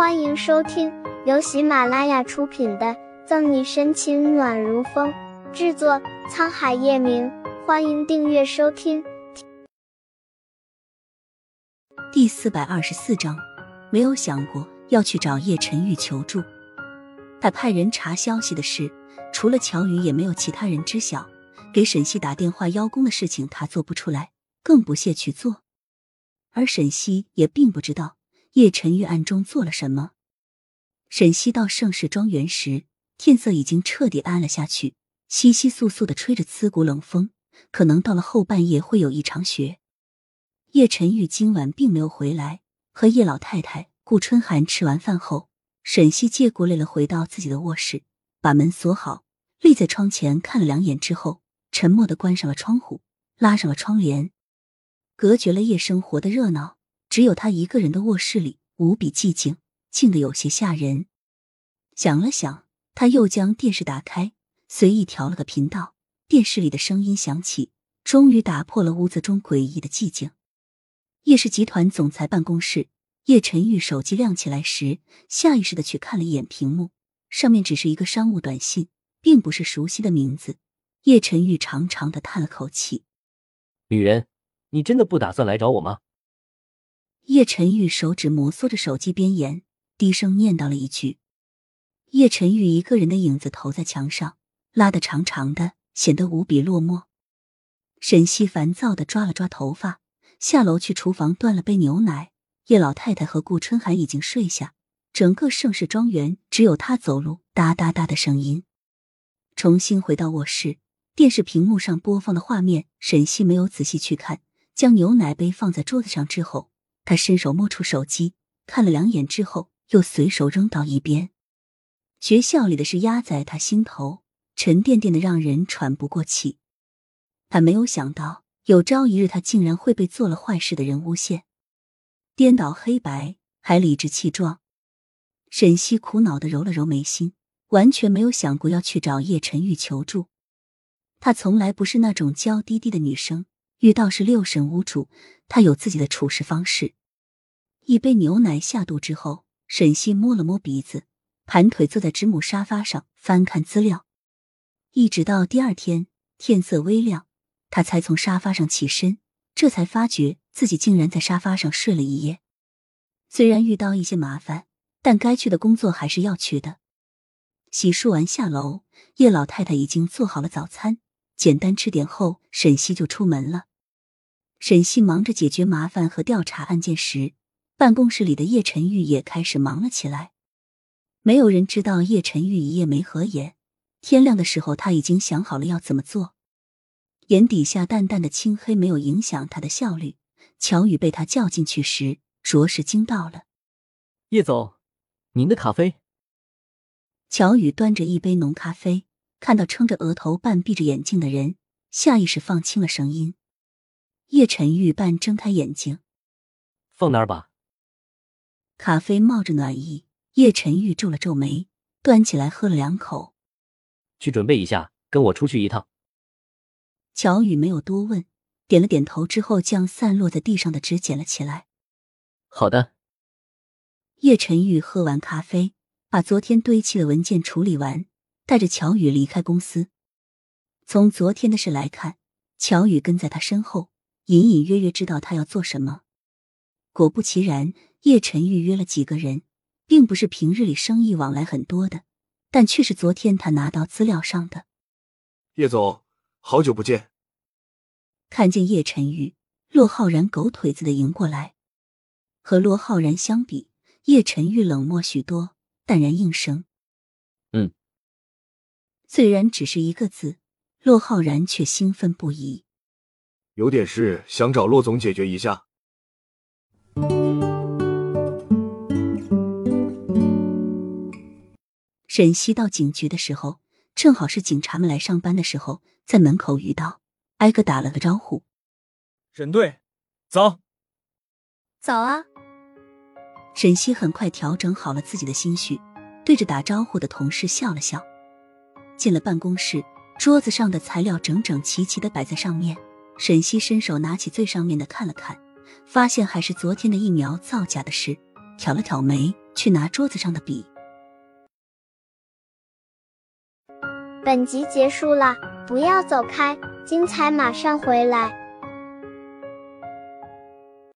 欢迎收听由喜马拉雅出品的《赠你深情暖如风》，制作沧海夜明。欢迎订阅收听。第四百二十四章，没有想过要去找叶晨玉求助。他派人查消息的事，除了乔宇，也没有其他人知晓。给沈西打电话邀功的事情，他做不出来，更不屑去做。而沈西也并不知道叶晨玉暗中做了什么。沈西到盛世庄园时，天色已经彻底暗了下去，稀稀簌簌的吹着刺骨冷风，可能到了后半夜会有一场雪。叶晨玉今晚并没有回来，和叶老太太、顾春寒吃完饭后，沈西借故累了，回到自己的卧室，把门锁好，立在窗前看了两眼之后，沉默的关上了窗户，拉上了窗帘。隔绝了夜生活的热闹，只有他一个人的卧室里无比寂静，静得有些吓人。想了想，他又将电视打开，随意调了个频道。电视里的声音响起，终于打破了屋子中诡异的寂静。叶氏集团总裁办公室，叶晨玉手机亮起来时，下意识的去看了一眼屏幕，上面只是一个商务短信，并不是熟悉的名字。叶晨玉长长的叹了口气：“女人。”你真的不打算来找我吗？叶晨玉手指摩挲着手机边沿，低声念叨了一句。叶晨玉一个人的影子投在墙上，拉得长长的，显得无比落寞。沈西烦躁的抓了抓头发，下楼去厨房端了杯牛奶。叶老太太和顾春寒已经睡下，整个盛世庄园只有他走路哒哒哒的声音。重新回到卧室，电视屏幕上播放的画面，沈西没有仔细去看。将牛奶杯放在桌子上之后，他伸手摸出手机，看了两眼之后，又随手扔到一边。学校里的事压在他心头，沉甸甸的，让人喘不过气。他没有想到，有朝一日他竟然会被做了坏事的人诬陷，颠倒黑白，还理直气壮。沈西苦恼的揉了揉眉心，完全没有想过要去找叶晨玉求助。她从来不是那种娇滴滴的女生。遇到是六神无主，他有自己的处事方式。一杯牛奶下肚之后，沈西摸了摸鼻子，盘腿坐在直母沙发上翻看资料，一直到第二天天色微亮，他才从沙发上起身，这才发觉自己竟然在沙发上睡了一夜。虽然遇到一些麻烦，但该去的工作还是要去的。洗漱完下楼，叶老太太已经做好了早餐，简单吃点后，沈西就出门了。沈西忙着解决麻烦和调查案件时，办公室里的叶晨玉也开始忙了起来。没有人知道叶晨玉一夜没合眼，天亮的时候他已经想好了要怎么做。眼底下淡淡的青黑没有影响他的效率。乔宇被他叫进去时，着实惊到了。叶总，您的咖啡。乔宇端着一杯浓咖啡，看到撑着额头半闭着眼睛的人，下意识放轻了声音。叶晨玉半睁开眼睛，放那儿吧。咖啡冒着暖意，叶晨玉皱了皱眉，端起来喝了两口。去准备一下，跟我出去一趟。乔宇没有多问，点了点头之后，将散落在地上的纸捡了起来。好的。叶晨玉喝完咖啡，把昨天堆砌的文件处理完，带着乔宇离开公司。从昨天的事来看，乔宇跟在他身后。隐隐约约知道他要做什么。果不其然，叶晨玉约了几个人，并不是平日里生意往来很多的，但却是昨天他拿到资料上的。叶总，好久不见。看见叶晨玉，骆浩然狗腿子的迎过来。和骆浩然相比，叶晨玉冷漠许多，淡然应声：“嗯。”虽然只是一个字，骆浩然却兴奋不已。有点事想找骆总解决一下。沈西到警局的时候，正好是警察们来上班的时候，在门口遇到，挨个打了个招呼。沈队，早。早啊。沈西很快调整好了自己的心绪，对着打招呼的同事笑了笑。进了办公室，桌子上的材料整整齐齐的摆在上面。沈西伸手拿起最上面的看了看发现还是昨天的疫苗造假的事挑了挑眉去拿桌子上的笔本集结束了不要走开精彩马上回来。